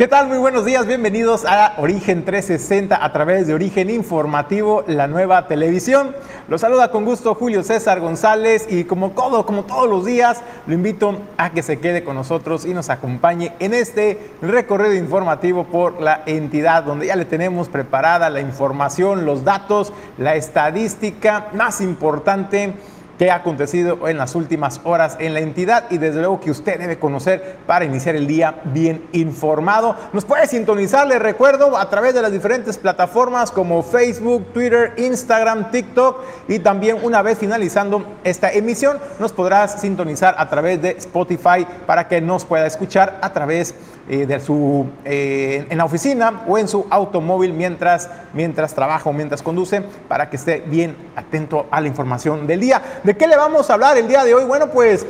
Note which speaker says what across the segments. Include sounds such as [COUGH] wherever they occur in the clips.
Speaker 1: ¿Qué tal? Muy buenos días, bienvenidos a Origen 360 a través de Origen Informativo, la nueva televisión. Los saluda con gusto Julio César González y como todo, como todos los días, lo invito a que se quede con nosotros y nos acompañe en este recorrido informativo por la entidad donde ya le tenemos preparada la información, los datos, la estadística más importante qué ha acontecido en las últimas horas en la entidad y desde luego que usted debe conocer para iniciar el día bien informado. Nos puede sintonizar, le recuerdo, a través de las diferentes plataformas como Facebook, Twitter, Instagram, TikTok y también una vez finalizando esta emisión nos podrás sintonizar a través de Spotify para que nos pueda escuchar a través eh, de su, eh, en la oficina o en su automóvil mientras, mientras trabaja o mientras conduce para que esté bien atento a la información del día. ¿De qué le vamos a hablar el día de hoy? Bueno, pues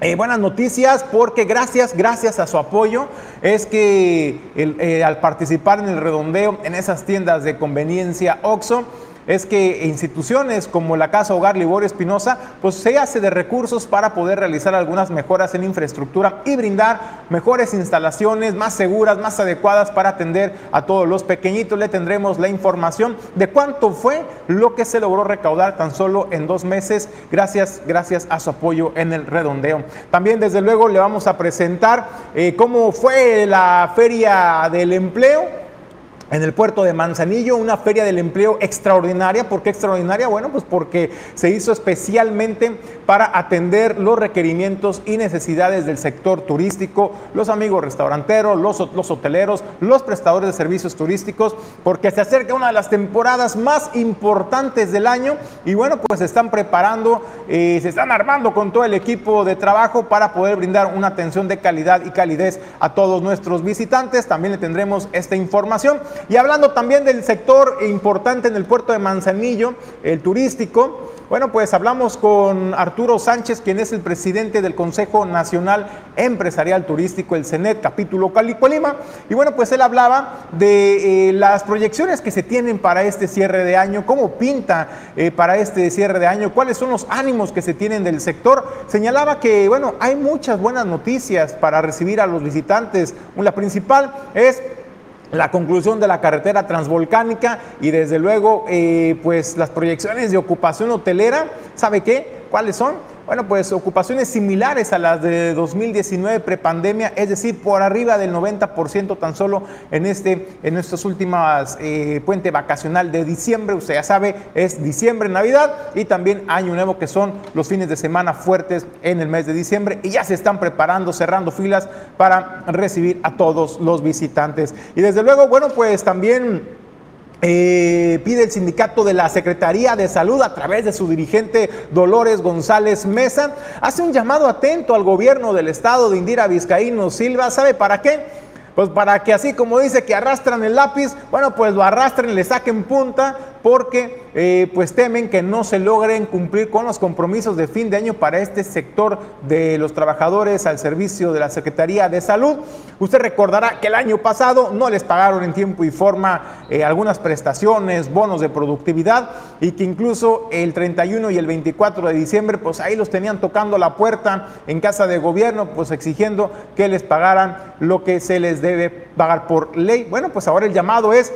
Speaker 1: eh, buenas noticias porque gracias, gracias a su apoyo es que al participar en el redondeo en esas tiendas de conveniencia OXO, es que instituciones como la Casa Hogar Liborio Espinosa, pues se hace de recursos para poder realizar algunas mejoras en infraestructura y brindar mejores instalaciones más seguras, más adecuadas para atender a todos los pequeñitos. Le tendremos la información de cuánto fue lo que se logró recaudar tan solo en dos meses, gracias, gracias a su apoyo en el redondeo. También, desde luego, le vamos a presentar eh, cómo fue la feria del empleo en el puerto de Manzanillo, una feria del empleo extraordinaria. ¿Por qué extraordinaria? Bueno, pues porque se hizo especialmente para atender los requerimientos y necesidades del sector turístico, los amigos restauranteros, los, los hoteleros, los prestadores de servicios turísticos, porque se acerca una de las temporadas más importantes del año y bueno, pues se están preparando, eh, se están armando con todo el equipo de trabajo para poder brindar una atención de calidad y calidez a todos nuestros visitantes. También le tendremos esta información. Y hablando también del sector importante en el puerto de Manzanillo, el turístico, bueno, pues hablamos con Arturo Sánchez, quien es el presidente del Consejo Nacional Empresarial Turístico, el CENET, capítulo Cali Colima. Y bueno, pues él hablaba de eh, las proyecciones que se tienen para este cierre de año, cómo pinta eh, para este cierre de año, cuáles son los ánimos que se tienen del sector. Señalaba que, bueno, hay muchas buenas noticias para recibir a los visitantes. La principal es la conclusión de la carretera transvolcánica y desde luego eh, pues las proyecciones de ocupación hotelera, ¿sabe qué? ¿Cuáles son? Bueno, pues ocupaciones similares a las de 2019 prepandemia, es decir, por arriba del 90% tan solo en este en estas últimas eh, puente vacacional de diciembre, usted ya sabe, es diciembre, Navidad y también Año Nuevo que son los fines de semana fuertes en el mes de diciembre y ya se están preparando, cerrando filas para recibir a todos los visitantes. Y desde luego, bueno, pues también eh, pide el sindicato de la Secretaría de Salud a través de su dirigente Dolores González Mesa, hace un llamado atento al gobierno del estado de Indira Vizcaíno Silva, ¿sabe para qué? Pues para que así como dice que arrastran el lápiz, bueno, pues lo arrastren, le saquen punta porque eh, pues temen que no se logren cumplir con los compromisos de fin de año para este sector de los trabajadores al servicio de la Secretaría de Salud. Usted recordará que el año pasado no les pagaron en tiempo y forma eh, algunas prestaciones, bonos de productividad y que incluso el 31 y el 24 de diciembre pues ahí los tenían tocando la puerta en casa de gobierno pues exigiendo que les pagaran lo que se les debe pagar por ley. Bueno, pues ahora el llamado es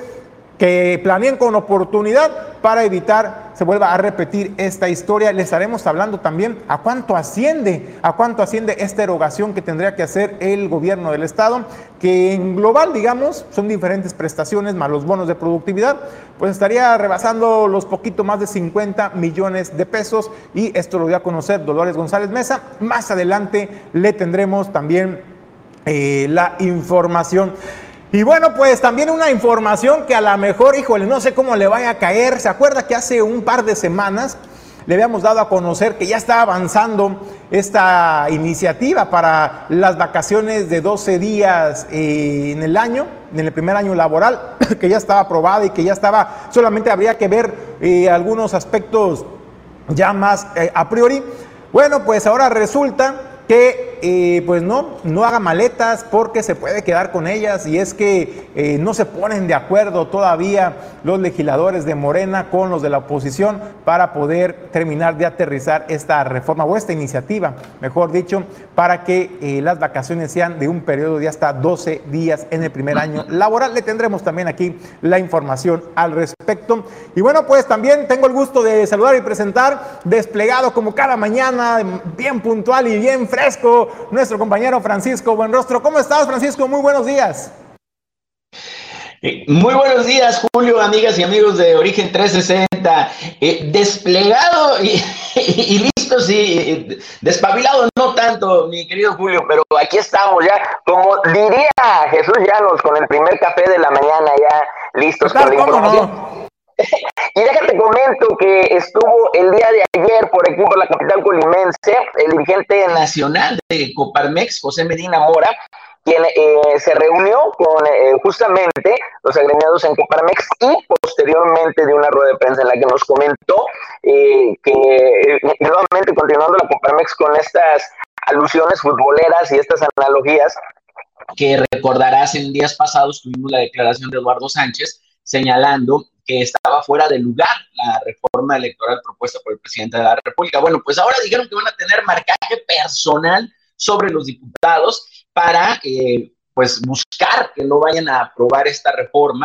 Speaker 1: que planeen con oportunidad para evitar se vuelva a repetir esta historia. Le estaremos hablando también a cuánto asciende, a cuánto asciende esta erogación que tendría que hacer el gobierno del estado, que en global, digamos, son diferentes prestaciones más los bonos de productividad, pues estaría rebasando los poquito más de 50 millones de pesos y esto lo dio a conocer Dolores González Mesa. Más adelante le tendremos también eh, la información. Y bueno, pues también una información que a lo mejor, híjole, no sé cómo le vaya a caer. ¿Se acuerda que hace un par de semanas le habíamos dado a conocer que ya está avanzando esta iniciativa para las vacaciones de 12 días eh, en el año, en el primer año laboral, [COUGHS] que ya estaba aprobada y que ya estaba, solamente habría que ver eh, algunos aspectos ya más eh, a priori. Bueno, pues ahora resulta que eh, pues no, no haga maletas porque se puede quedar con ellas y es que eh, no se ponen de acuerdo todavía los legisladores de Morena con los de la oposición para poder terminar de aterrizar esta reforma o esta iniciativa, mejor dicho, para que eh, las vacaciones sean de un periodo de hasta 12 días en el primer año laboral. Le tendremos también aquí la información al respecto. Y bueno, pues también tengo el gusto de saludar y presentar desplegado como cada mañana, bien puntual y bien fresco, nuestro compañero Francisco Buenrostro. ¿Cómo estás, Francisco? Muy buenos días.
Speaker 2: Eh, muy buenos días, Julio, amigas y amigos de Origen 360. Eh, desplegado [LAUGHS] y, listo, sí, eh, despabilado no tanto, mi querido Julio, pero aquí estamos ya, como diría Jesús Llanos, con el primer café de la mañana, ya listos con la información. Y déjate comento que estuvo el día de ayer por aquí por la capital colimense el dirigente nacional de Coparmex, José Medina Mora, quien eh, se reunió con eh, justamente los agremiados en Coparmex y posteriormente de una rueda de prensa en la que nos comentó eh, que nuevamente continuando la Coparmex con estas alusiones futboleras y estas analogías que recordarás en días pasados tuvimos la declaración de Eduardo Sánchez señalando que estaba fuera de lugar la reforma electoral propuesta por el presidente de la República. Bueno, pues ahora dijeron que van a tener marcaje personal sobre los diputados para eh, pues buscar que no vayan a aprobar esta reforma,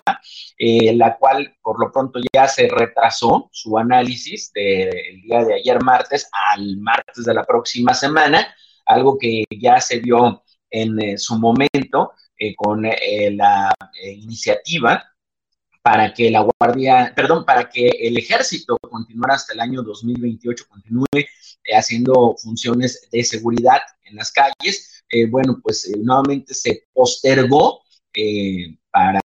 Speaker 2: eh, la cual por lo pronto ya se retrasó su análisis del día de ayer martes al martes de la próxima semana, algo que ya se vio en eh, su momento con la iniciativa para que la Guardia, perdón, para que el ejército continuara hasta el año 2028, continúe eh, haciendo funciones de seguridad en las calles. Eh, bueno, pues eh, nuevamente se postergó para,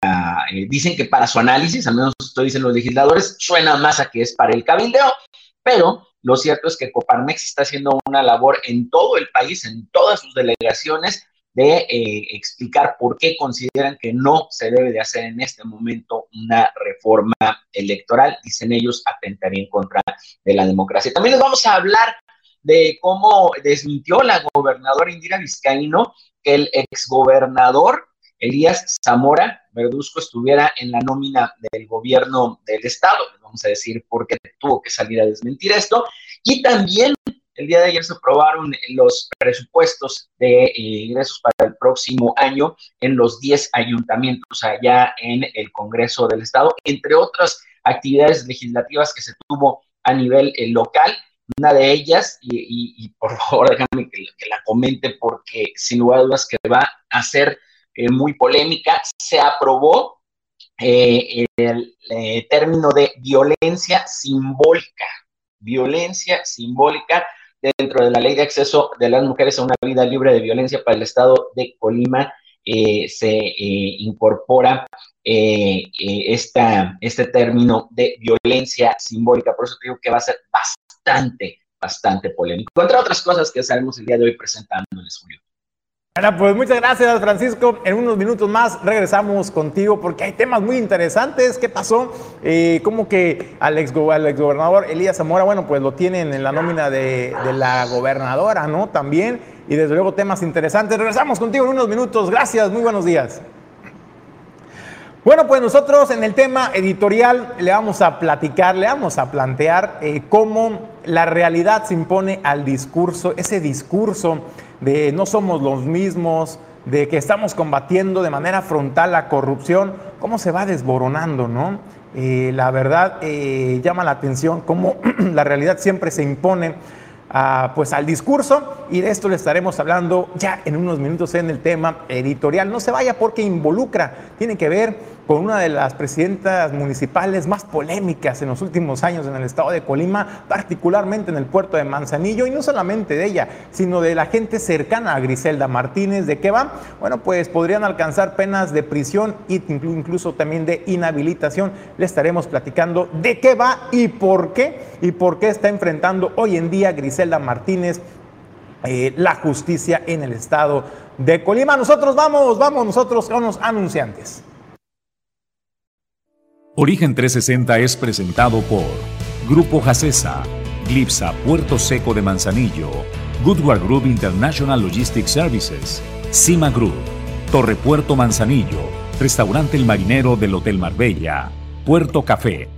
Speaker 2: dicen que para su análisis, al menos esto dicen los legisladores, suena más a que es para el cabildeo, pero lo cierto es que Coparmex está haciendo una labor en todo el país, en todas sus delegaciones, de eh, explicar por qué consideran que no se debe de hacer en este momento una reforma electoral. Dicen ellos, atentaría en contra de la democracia. También les vamos a hablar de cómo desmintió la gobernadora Indira Vizcaíno que el exgobernador Elías Zamora Verduzco estuviera en la nómina del gobierno del estado. Vamos a decir por qué tuvo que salir a desmentir esto. Y también el día de ayer se aprobaron los presupuestos de eh, ingresos para el próximo año en los 10 ayuntamientos allá en el Congreso del Estado, entre otras actividades legislativas que se tuvo a nivel eh, local. Una de ellas, y, por favor [LAUGHS] déjame que, la comente porque sin lugar a dudas que va a ser eh, muy polémica, se aprobó el término de violencia simbólica violencia simbólica dentro de la ley de acceso de las mujeres a una vida libre de violencia para el estado de Colima eh, se eh, incorpora eh, esta, este término de violencia simbólica. Por eso digo que va a ser bastante, bastante polémico. Entre otras cosas que sabemos el día de hoy presentándoles, Julio.
Speaker 1: Bueno, pues muchas gracias, Francisco. En unos minutos más regresamos contigo porque hay temas muy interesantes. ¿Qué pasó? Eh, ¿Cómo que al, ex, exgobernador Elías Zamora, bueno, pues lo tienen en la nómina de, de la gobernadora, ¿no? También. Y desde luego temas interesantes. Regresamos contigo en unos minutos. Gracias, muy buenos días. Bueno, pues nosotros en el tema editorial le vamos a platicar, le vamos a plantear eh, cómo la realidad se impone al discurso, ese discurso de no somos los mismos, de que estamos combatiendo de manera frontal la corrupción, cómo se va desboronando, ¿no? Eh, la verdad eh, llama la atención cómo [CLEARS THROAT] la realidad siempre se impone pues al discurso y de esto le estaremos hablando ya en unos minutos en el tema editorial. No se vaya porque involucra, tiene que ver con una de las presidentas municipales más polémicas en los últimos años en el estado de Colima, particularmente en el puerto de Manzanillo, y no solamente de ella, sino de la gente cercana a Griselda Martínez. ¿De qué va? Bueno, pues podrían alcanzar penas de prisión e incluso también de inhabilitación. Le estaremos platicando de qué va y por qué, y por qué está enfrentando hoy en día Griselda Martínez eh, la justicia en el estado de Colima. Nosotros vamos, vamos nosotros con los anunciantes.
Speaker 3: Origen 360 es presentado por Grupo Jacesa, Glipsa Puerto Seco de Manzanillo, Goodward Group International Logistics Services, Cima Group, Torre Puerto Manzanillo, Restaurante El Marinero del Hotel Marbella, Puerto Café,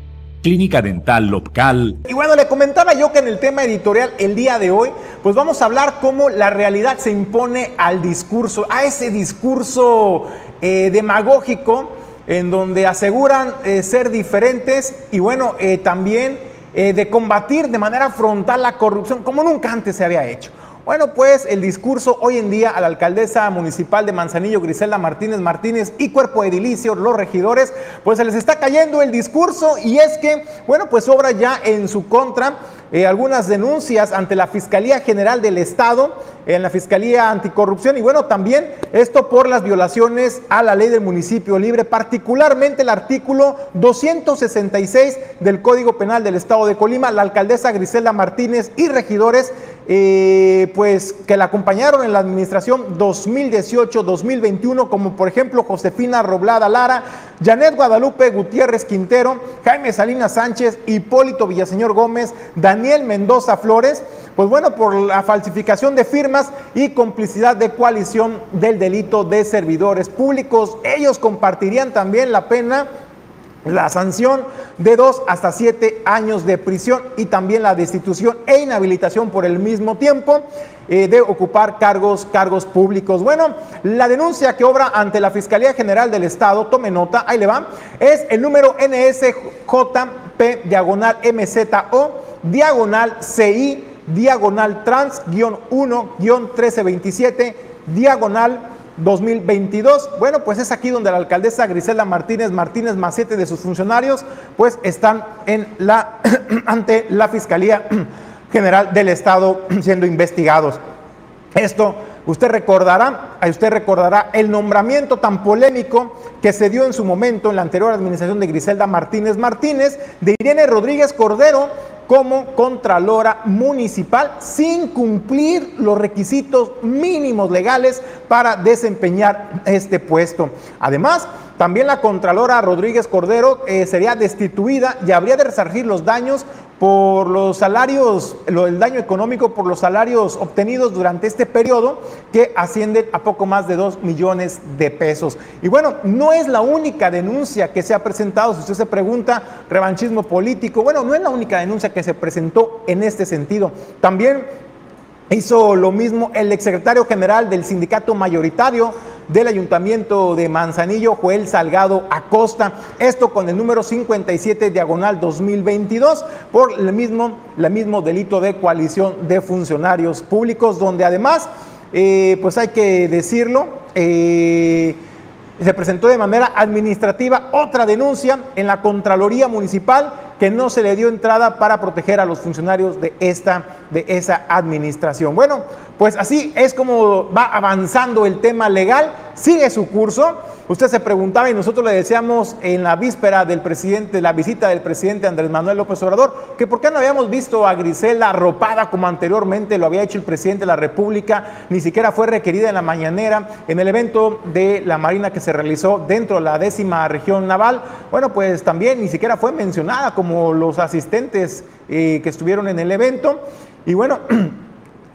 Speaker 3: Clínica Dental Local.
Speaker 1: Y bueno, le comentaba yo que en el tema editorial el día de hoy, pues vamos a hablar cómo la realidad se impone al discurso, a ese discurso eh, demagógico en donde aseguran eh, ser diferentes y bueno, eh, también eh, de combatir de manera frontal la corrupción como nunca antes se había hecho. Bueno, pues el discurso hoy en día a la alcaldesa municipal de Manzanillo, Griselda Martínez Martínez y cuerpo edilicio, los regidores, pues se les está cayendo el discurso y es que, bueno, pues obra ya en su contra eh, algunas denuncias ante la Fiscalía General del Estado, en la Fiscalía Anticorrupción y bueno, también esto por las violaciones a la ley del municipio libre, particularmente el artículo 266 del Código Penal del Estado de Colima. La alcaldesa Griselda Martínez y regidores eh, pues que la acompañaron en la administración 2018-2021, como por ejemplo Josefina Roblada Lara, Janet Guadalupe Gutiérrez Quintero, Jaime Salinas Sánchez, Hipólito Villaseñor Gómez, Daniel Mendoza Flores, pues bueno, por la falsificación de firmas y complicidad de coalición del delito de servidores públicos. Ellos compartirían también la pena la sanción de dos hasta siete años de prisión y también la destitución e inhabilitación por el mismo tiempo eh, de ocupar cargos, cargos públicos. Bueno, la denuncia que obra ante la Fiscalía General del Estado, tome nota, ahí le va, es el número NSJP diagonal MZO diagonal CI diagonal trans guion 1 guion 1327 diagonal 2022. Bueno, pues es aquí donde la alcaldesa Griselda Martínez Martínez Macete de sus funcionarios pues están [CLEARS THROAT] ante la Fiscalía [CLEARS THROAT] General del Estado [CLEARS THROAT] siendo investigados. Esto usted recordará, usted recordará el nombramiento tan polémico que se dio en su momento en la anterior administración de Griselda Martínez Martínez de Irene Rodríguez Cordero como Contralora Municipal sin cumplir los requisitos mínimos legales para desempeñar este puesto. Además, también la Contralora Rodríguez Cordero eh, sería destituida y habría de resarcir los daños por los salarios, el daño económico por los salarios obtenidos durante este periodo que ascienden a poco más de 2 millones de pesos. Y bueno, no es la única denuncia que se ha presentado, si usted se pregunta, revanchismo político, bueno, no es la única denuncia que se presentó en este sentido. También hizo lo mismo el exsecretario general del sindicato mayoritario, del Ayuntamiento de Manzanillo, Joel Salgado Acosta. Esto con el número 57 diagonal 2022 por el mismo, el mismo delito de coalición de funcionarios públicos, donde además, eh, pues hay que decirlo, eh, se presentó de manera administrativa otra denuncia en la Contraloría Municipal que no se le dio entrada para proteger a los funcionarios de, esta, de esa administración. Bueno, pues así es como va avanzando el tema legal, sigue su curso. Usted se preguntaba y nosotros le decíamos en la víspera del presidente, la visita del presidente Andrés Manuel López Obrador, que por qué no habíamos visto a Grisela arropada como anteriormente lo había hecho el presidente de la República, ni siquiera fue requerida en la mañanera en el evento de la Marina que se realizó dentro de la décima región naval. Bueno, pues también ni siquiera fue mencionada como los asistentes eh, que estuvieron en el evento. Y bueno, [CLEARS THROAT]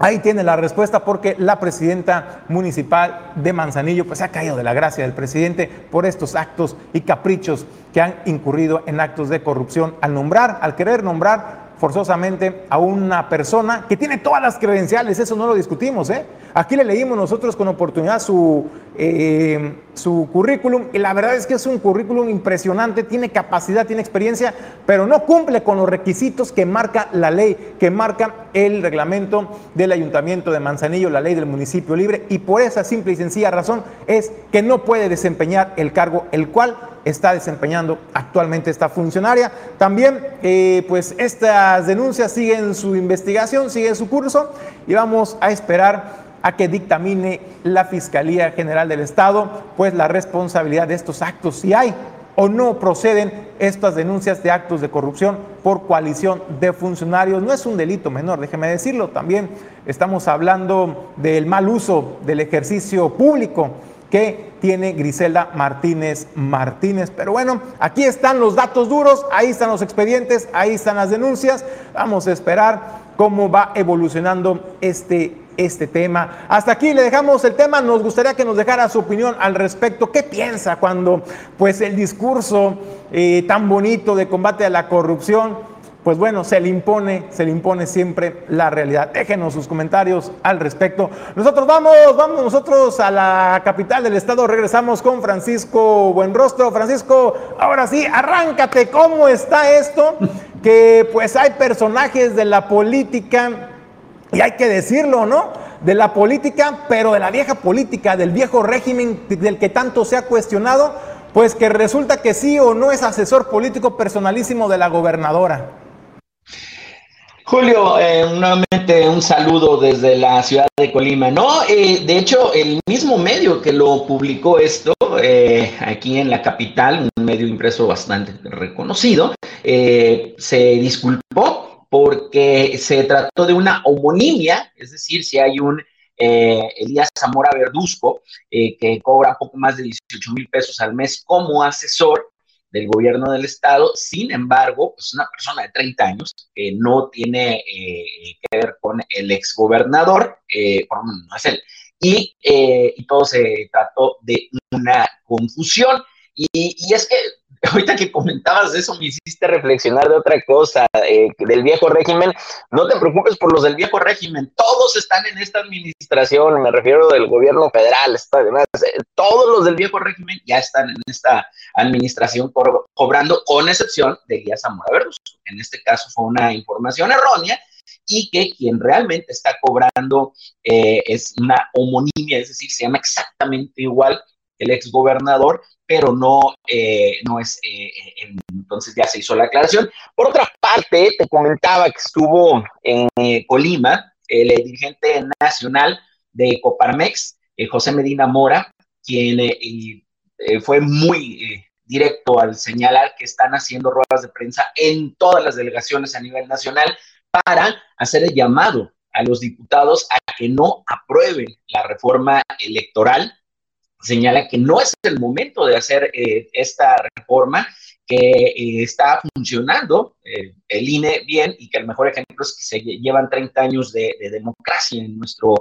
Speaker 1: Ahí tiene la respuesta porque la presidenta municipal de Manzanillo pues ha caído de la gracia del presidente por estos actos y caprichos que han incurrido en actos de corrupción al nombrar, al querer nombrar forzosamente a una persona que tiene todas las credenciales, eso no lo discutimos, ¿eh? Aquí le leímos nosotros con oportunidad su eh, su currículum y la verdad es que es un currículum impresionante, tiene capacidad, tiene experiencia, pero no cumple con los requisitos que marca la ley, que marca el reglamento del Ayuntamiento de Manzanillo, la ley del municipio libre, y por esa simple y sencilla razón es que no puede desempeñar el cargo el cual está desempeñando actualmente esta funcionaria. También, eh, pues estas denuncias siguen su investigación, siguen su curso y vamos a esperar a que dictamine la Fiscalía General del Estado, pues la responsabilidad de estos actos, si hay o no proceden estas denuncias de actos de corrupción por coalición de funcionarios. No es un delito menor, déjeme decirlo, también estamos hablando del mal uso del ejercicio público que tiene Griselda Martínez Martínez. Pero bueno, aquí están los datos duros, ahí están los expedientes, ahí están las denuncias. Vamos a esperar cómo va evolucionando este este tema. Hasta aquí le dejamos el tema. Nos gustaría que nos dejara su opinión al respecto. ¿Qué piensa cuando pues el discurso eh, tan bonito de combate a la corrupción, pues bueno, se le impone, se le impone siempre la realidad. Déjenos sus comentarios al respecto. Nosotros vamos, vamos nosotros a la capital del estado. Regresamos con Francisco Buenrostro. Francisco, ahora sí, arráncate. ¿Cómo está esto? Que pues hay personajes de la política y hay que decirlo, ¿no? De la política, pero de la vieja política, del viejo régimen del que tanto se ha cuestionado, pues que resulta que sí o no es asesor político personalísimo de la gobernadora.
Speaker 2: Julio, eh, nuevamente un saludo desde la ciudad de Colima. No, eh, de hecho, el mismo medio que lo publicó esto eh, aquí en la capital, un medio impreso bastante reconocido, se disculpó porque se trató de una homonimia, es decir, si hay un eh, Elías Zamora Verduzco eh, que cobra poco más de 18 mil pesos al mes como asesor del gobierno del estado, sin embargo, pues una persona de 30 años que no tiene eh, que ver con el exgobernador, no es él, y, y, todo se trató de una confusión. Y es que [LAUGHS] ahorita que comentabas eso me hiciste reflexionar de otra cosa, eh, del viejo régimen. No te preocupes por los del viejo régimen, todos están en esta administración, me refiero del gobierno federal, está, además, eh, todos los del viejo régimen ya están en esta administración cobrando, con excepción de Elías Zamora Verduzco. En este caso fue una información errónea y que quien realmente está cobrando eh, es una homonimia, es decir, se llama exactamente igual el exgobernador, pero no, eh, no es, eh, eh, entonces ya se hizo la aclaración. Por otra parte, te comentaba que estuvo en Colima el dirigente nacional de Coparmex, José Medina Mora, quien fue muy directo al señalar que están haciendo ruedas de prensa en todas las delegaciones a nivel nacional para hacer el llamado a los diputados a que no aprueben la reforma electoral señala que no es el momento de hacer eh, esta reforma, que eh, está funcionando eh, el INE bien y que el mejor ejemplo es que se llevan 30 años de, democracia en nuestro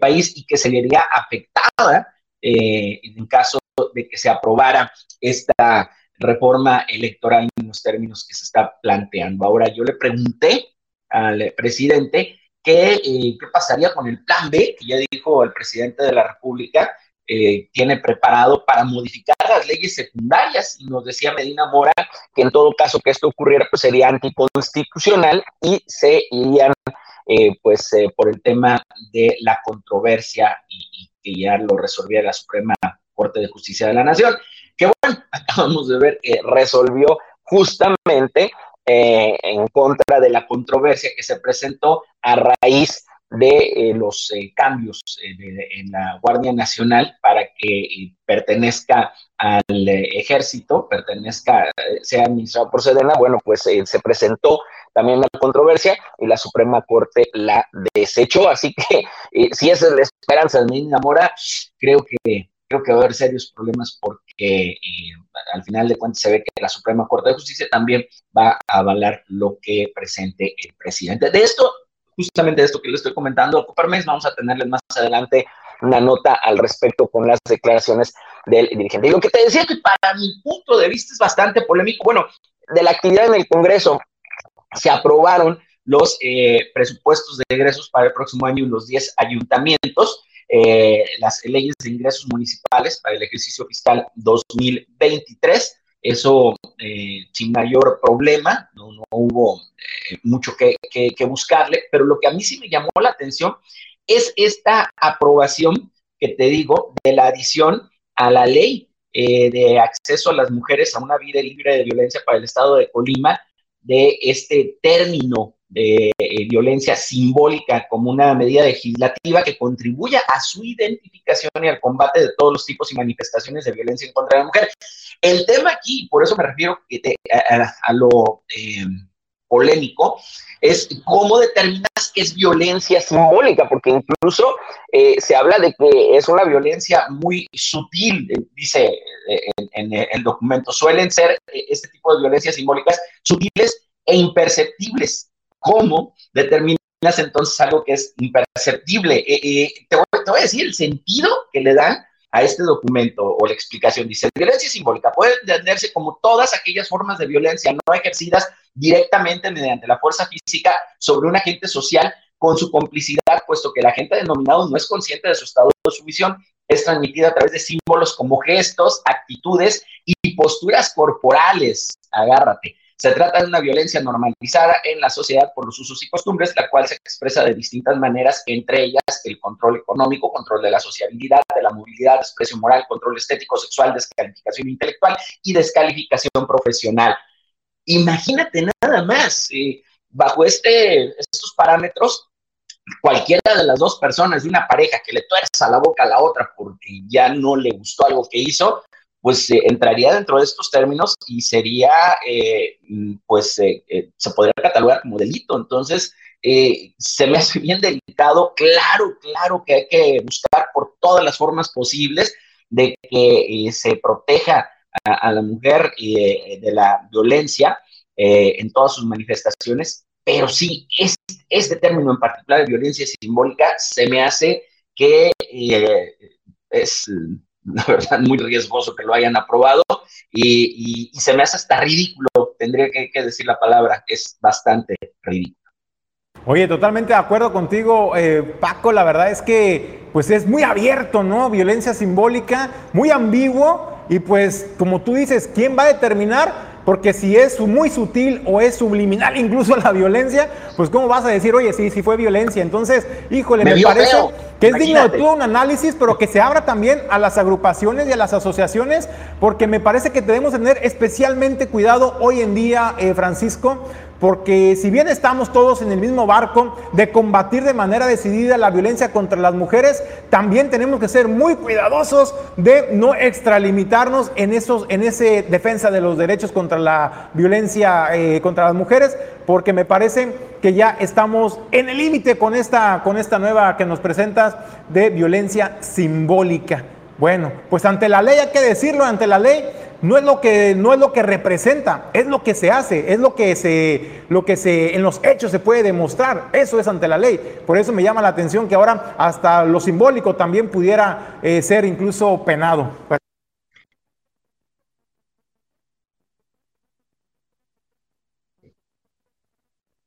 Speaker 2: país y que se vería afectada en caso de que se aprobara esta reforma electoral en los términos que se está planteando. Ahora, yo le pregunté al presidente qué pasaría con el plan B, que ya dijo el presidente de la República, eh, tiene preparado para modificar las leyes secundarias. Y nos decía Medina Mora que en todo caso que esto ocurriera pues sería anticonstitucional y se irían eh, pues eh, por el tema de la controversia y, que ya lo resolviera la Suprema Corte de Justicia de la Nación, que bueno, [LAUGHS] acabamos de ver que resolvió justamente en contra de la controversia que se presentó a raíz de eh, los eh, cambios eh, en la Guardia Nacional para que pertenezca al ejército, pertenezca, sea administrado por Sedena, bueno, pues se presentó también la controversia y la Suprema Corte la desechó, así que [LAUGHS] si esa es la esperanza de Medina Mora, creo que creo que va a haber serios problemas porque al final de cuentas se ve que la Suprema Corte de Justicia también va a avalar lo que presente el presidente. De esto justamente esto que le estoy comentando a Coparmex. Vamos a tenerles más adelante una nota al respecto con las declaraciones del dirigente. Y lo que te decía que para mi punto de vista es bastante polémico, bueno, de la actividad en el Congreso se aprobaron los eh, presupuestos de egresos para el próximo año en los 10 ayuntamientos. las leyes de ingresos municipales para el ejercicio fiscal 2023. Eso sin mayor problema, no, hubo mucho que, que buscarle, pero lo que a mí sí me llamó la atención es esta aprobación que te digo de la adición a la ley eh, de acceso a las mujeres a una vida libre de violencia para el Estado de Colima, de este término de eh, violencia simbólica como una medida legislativa que contribuya a su identificación y al combate de todos los tipos y manifestaciones de violencia en contra la mujer. El tema aquí, por eso me refiero a, lo eh, polémico, es cómo determinas que es violencia simbólica, porque incluso eh, se habla de que es una violencia muy sutil, dice eh, en, el documento. Suelen ser este tipo de violencias simbólicas sutiles e imperceptibles. ¿Cómo determinas entonces algo que es imperceptible? te, voy, te voy a decir el sentido que le dan a este documento o la explicación. Dice, violencia simbólica puede entenderse como todas aquellas formas de violencia no ejercidas directamente mediante la fuerza física sobre un agente social con su complicidad, puesto que el agente denominado no es consciente de su estado de sumisión, es transmitida a través de símbolos como gestos, actitudes y posturas corporales. Agárrate. Se trata de una violencia normalizada en la sociedad por los usos y costumbres, la cual se expresa de distintas maneras, entre ellas el control económico, control de la sociabilidad, de la movilidad, expresión moral, control estético, sexual, descalificación intelectual y descalificación profesional. Imagínate nada más, eh, bajo este, estos parámetros, cualquiera de las dos personas de una pareja que le tuerza la boca a la otra porque ya no le gustó algo que hizo, pues eh, entraría dentro de estos términos y sería, eh, mm, pues eh, se podría catalogar como delito. Entonces, se me hace bien delicado. Claro, claro que hay que buscar por todas las formas posibles de que se proteja a, la mujer de la violencia en todas sus manifestaciones, pero sí, este término en particular de violencia simbólica se me hace que es [LAUGHS] la verdad, muy riesgoso que lo hayan aprobado y, se me hace hasta ridículo, tendría que, decir la palabra, es bastante ridículo.
Speaker 1: Oye, totalmente de acuerdo contigo, eh, Paco, la verdad es que pues es muy abierto, ¿no? Violencia simbólica, muy ambiguo y pues como tú dices, ¿quién va a determinar? Porque si es muy sutil o es subliminal incluso la violencia, pues ¿cómo vas a decir, oye, sí, sí fue violencia? Entonces, híjole, me, parece que es digno de todo un análisis, pero que se abra también a las agrupaciones y a las asociaciones, porque me parece que debemos tener especialmente cuidado hoy en día, eh, Francisco, porque si bien estamos todos en el mismo barco de combatir de manera decidida la violencia contra las mujeres, también tenemos que ser muy cuidadosos de no extralimitarnos en esos, en ese defensa de los derechos contra la violencia eh, contra las mujeres, porque me parece que ya estamos en el límite con esta, con esta nueva que nos presentas de violencia simbólica. Bueno, pues ante la ley hay que decirlo, ante la ley no es lo que no es lo que representa, es lo que se hace, es lo que se lo que se en los hechos se puede demostrar. Eso es ante la ley. Por eso me llama la atención que ahora hasta lo simbólico también pudiera eh, ser incluso penado.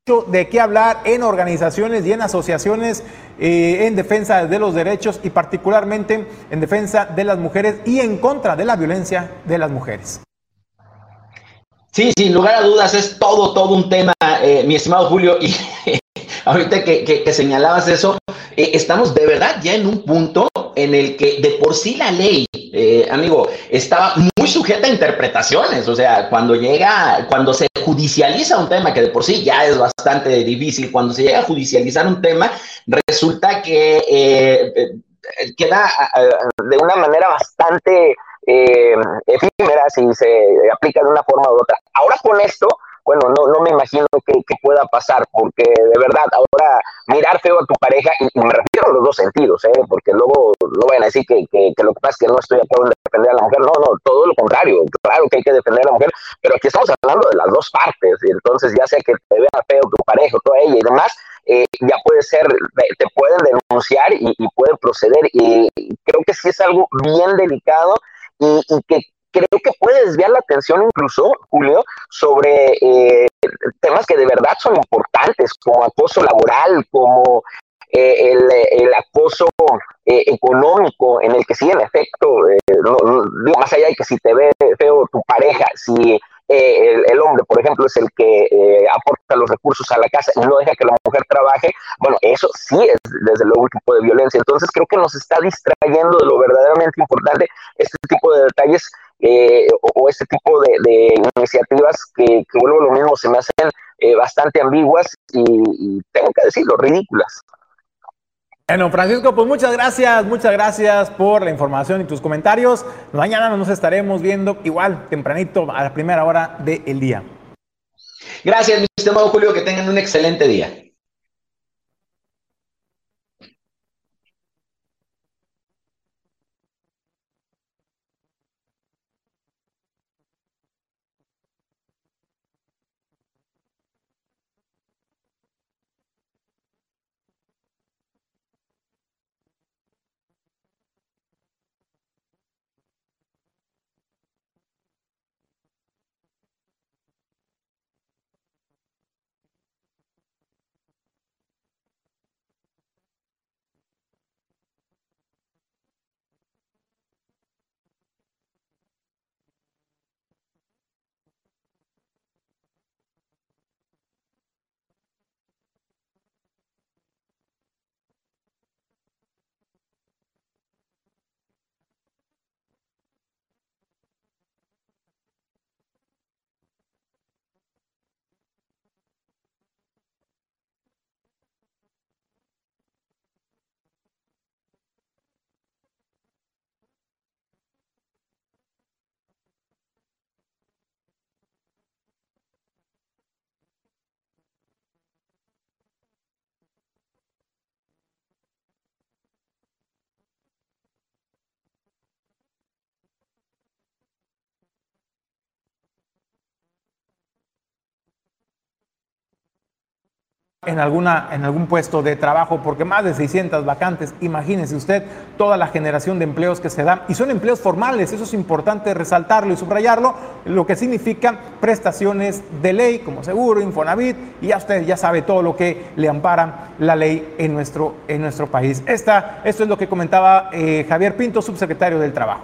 Speaker 1: De qué hablar en organizaciones y en asociaciones eh, en defensa de los derechos y particularmente en defensa de las mujeres y en contra de la violencia de las mujeres.
Speaker 2: Sí, sin lugar a dudas es todo, todo un tema, eh, mi estimado Julio, y [LAUGHS] ahorita que, señalabas eso, eh, estamos de verdad ya en un punto en el que de por sí la ley, amigo, estaba muy sujeta a interpretaciones, o sea, cuando llega, cuando se judicializa un tema, que de por sí ya es bastante difícil, cuando se llega a judicializar un tema, resulta que eh, eh, queda de una manera bastante eh, efímera si se aplica de una forma u otra. Ahora con esto, bueno, no, no me imagino que, pueda pasar, porque de verdad, ahora mirar feo a tu pareja, y, me refiero a los dos sentidos, ¿eh? porque luego no vayan a decir que, lo que pasa es que no estoy de acuerdo en defender a la mujer, no, no, todo lo contrario, claro que hay que defender a la mujer, pero aquí estamos hablando de las dos partes, y entonces ya sea que te vea feo tu pareja, toda ella y demás, eh, ya puede ser, te pueden denunciar y, y pueden proceder, y creo que sí es algo bien delicado y, y que creo que puede desviar la atención incluso, Julio, sobre eh, temas que de verdad son importantes, como acoso laboral, como eh, el, acoso
Speaker 4: eh, económico en el que sí, en efecto, eh, digo, más allá de que si te ve feo tu pareja, si eh, el, hombre, por ejemplo, es el que aporta los recursos a la casa y no deja que la mujer trabaje, bueno, eso sí es desde luego un tipo de violencia. Entonces creo que nos está distrayendo de lo verdaderamente importante este tipo de detalles o, este tipo de, iniciativas que, que, vuelvo a lo mismo, se me hacen bastante ambiguas y, y tengo que decirlo, ridículas.
Speaker 1: Bueno, Francisco, pues muchas gracias, muchas gracias por la información y tus comentarios. Mañana nos estaremos viendo igual, tempranito, a la primera hora del día.
Speaker 2: Gracias, mi estimado Julio, que tengan un excelente día.
Speaker 1: En, alguna, en algún puesto de trabajo, porque más de 600 vacantes, imagínese usted toda la generación de empleos que se dan, y son empleos formales, eso es importante resaltarlo y subrayarlo, lo que significa prestaciones de ley como seguro, Infonavit, y ya usted ya sabe todo lo que le ampara la ley en nuestro, en nuestro país. Esta, esto es lo que comentaba eh, Javier Pinto, subsecretario del Trabajo.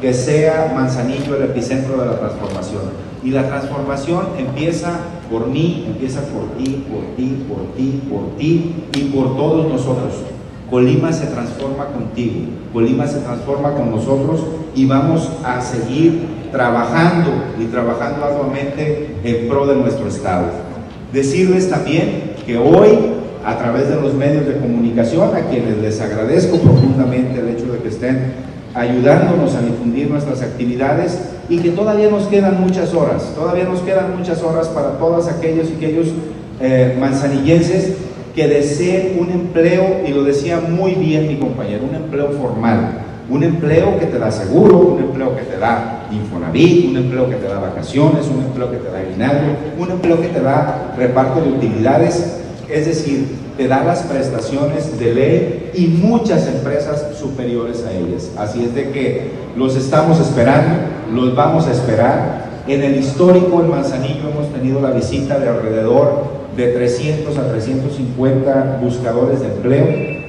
Speaker 5: Que sea Manzanillo el epicentro de la transformación. Y la transformación empieza por mí, empieza por ti, por ti, por ti, por ti y por todos nosotros. Colima se transforma contigo, Colima se transforma con nosotros y vamos a seguir trabajando y trabajando arduamente en pro de nuestro Estado. Decirles también que hoy, a través de los medios de comunicación, a quienes les agradezco profundamente el hecho de que estén ayudándonos a difundir nuestras actividades y que todavía nos quedan muchas horas, todavía nos quedan muchas horas para todos aquellos y aquellos eh, manzanillenses que deseen un empleo, y lo decía muy bien mi compañero, un empleo formal, un empleo que te da seguro, un empleo que te da Infonavit, un empleo que te da vacaciones, un empleo que te da aguinaldo, un empleo que te da reparto de utilidades, es decir, te da las prestaciones de ley y muchas empresas superiores a ellas. Así es de que los estamos esperando, los vamos a esperar. En el histórico, en Manzanillo, hemos tenido la visita de alrededor de 300 a 350 buscadores de empleo.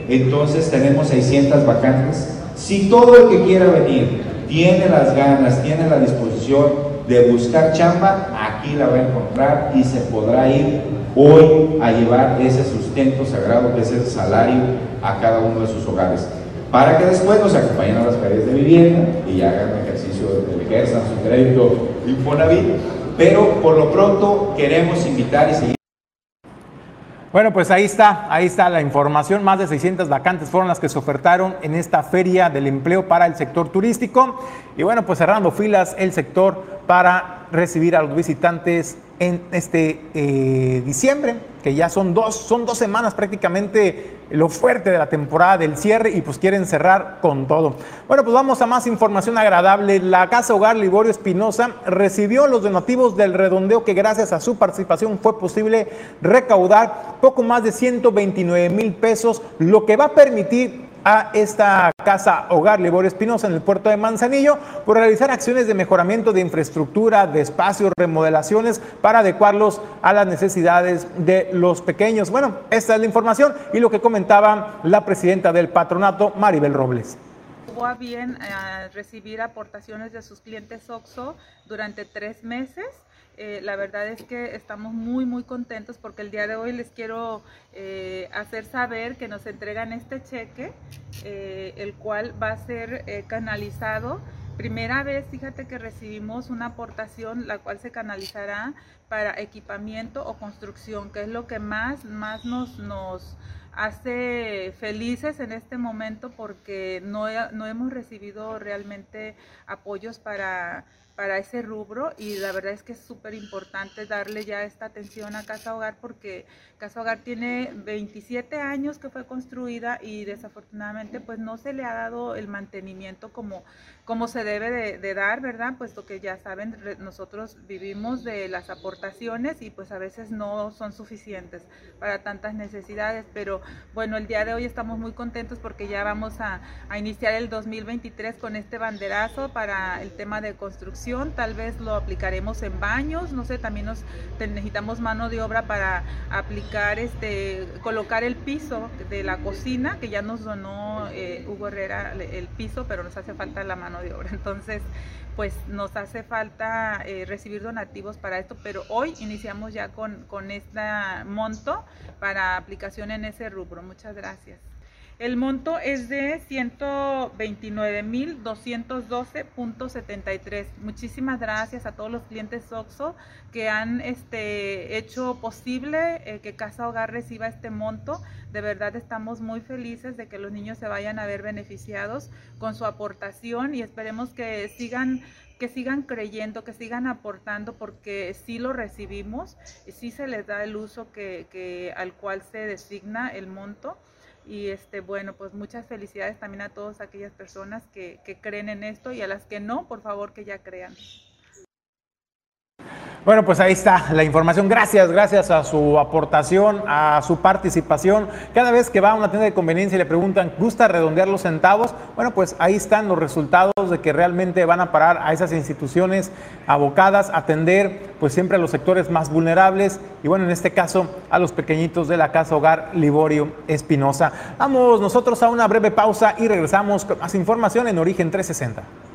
Speaker 5: Entonces tenemos 600 vacantes. Si todo el que quiera venir tiene las ganas, tiene la disposición de buscar chamba, aquí la va a encontrar y se podrá ir hoy a llevar ese sustento sagrado que es el salario a cada uno de sus hogares, para que después nos acompañen a las calles de vivienda y hagan ejercicio de ejerzan su crédito Infonavit, pero por lo pronto queremos invitar y seguir
Speaker 1: bueno, pues ahí está, ahí está la información. Más de 600 vacantes fueron las que se ofertaron en esta feria del empleo para el sector turístico. Y bueno, pues cerrando filas el sector para recibir a los visitantes en este eh, diciembre, que ya son dos, son dos semanas prácticamente lo fuerte de la temporada del cierre y pues quieren cerrar con todo. Bueno, pues vamos a más información agradable. La Casa Hogar Liborio Espinosa recibió los donativos del redondeo que gracias a su participación fue posible recaudar poco más de 129 mil pesos, lo que va a permitir a esta casa Hogar Liborio Espinosa en el puerto de Manzanillo por realizar acciones de mejoramiento de infraestructura, de espacios, remodelaciones para adecuarlos a las necesidades de los pequeños. Bueno, esta es la información y lo que comentaba la presidenta del patronato, Maribel Robles
Speaker 6: a bien eh, recibir aportaciones de sus clientes OXO durante tres meses eh, la verdad es que estamos muy muy contentos porque el día de hoy les quiero eh, hacer saber que nos entregan este cheque, eh, el cual va a ser canalizado. Primera vez, fíjate que recibimos una aportación la cual se canalizará para equipamiento o construcción, que es lo que más, más nos, nos hace felices en este momento porque no, no hemos recibido realmente apoyos para para ese rubro y la verdad es que es súper importante darle ya esta atención a Casa Hogar porque Casa Hogar tiene 27 años que fue construida y desafortunadamente pues no se le ha dado el mantenimiento como, como se debe de, dar, ¿verdad? Puesto que ya saben, nosotros vivimos de las aportaciones y pues a veces no son suficientes para tantas necesidades, pero bueno, el día de hoy estamos muy contentos porque ya vamos a, iniciar el 2023 con este banderazo para el tema de construcción, tal vez lo aplicaremos en baños, no sé, también nos necesitamos mano de obra para aplicar este, colocar el piso de la cocina, que ya nos donó eh, Hugo Herrera el piso, pero nos hace falta la mano de obra. Entonces, pues nos hace falta eh, recibir donativos para esto, pero hoy iniciamos ya con, con este monto para aplicación en ese rubro. Muchas gracias. El monto es de 129.212.73. Muchísimas gracias a todos los clientes OXO que han este, hecho posible eh, que Casa Hogar reciba este monto. De verdad estamos muy felices de que los niños se vayan a ver beneficiados con su aportación y esperemos que sigan que sigan creyendo, que sigan aportando, porque sí lo recibimos, sí se les da el uso que, que, al cual se designa el monto. Y este, bueno, pues muchas felicidades también a todas aquellas personas que, que creen en esto y a las que no, por favor que ya crean.
Speaker 1: Bueno, pues ahí está la información. Gracias, gracias a su aportación, a su participación. Cada vez que va a una tienda de conveniencia y le preguntan, ¿gusta redondear los centavos? Bueno, pues ahí están los resultados de que realmente van a parar a esas instituciones abocadas a atender pues siempre a los sectores más vulnerables y bueno, en este caso a los pequeñitos de la Casa Hogar Liborio Espinosa. Vamos nosotros a una breve pausa y regresamos con más información en Origen 360.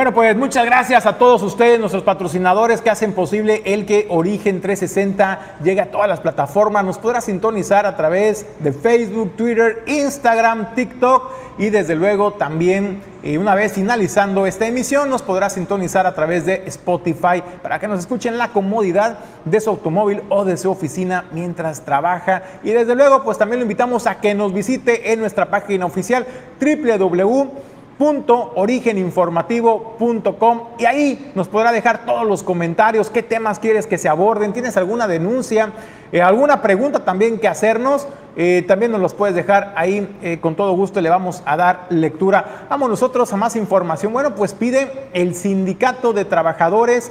Speaker 1: Bueno, pues muchas gracias a todos ustedes, nuestros patrocinadores que hacen posible el que Origen 360 llegue a todas las plataformas. Nos podrá sintonizar a través de Facebook, Twitter, Instagram, TikTok y desde luego también y una vez finalizando esta emisión nos podrá sintonizar a través de Spotify para que nos escuchen la comodidad de su automóvil o de su oficina mientras trabaja. Y desde luego pues también lo invitamos a que nos visite en nuestra página oficial www origeninformativo.com y ahí nos podrá dejar todos los comentarios, qué temas quieres que se aborden, tienes alguna denuncia, eh, alguna pregunta también que hacernos, eh, también nos los puedes dejar ahí eh, con todo gusto, le vamos a dar lectura. Vamos nosotros a más información. Bueno, pues pide el sindicato de trabajadores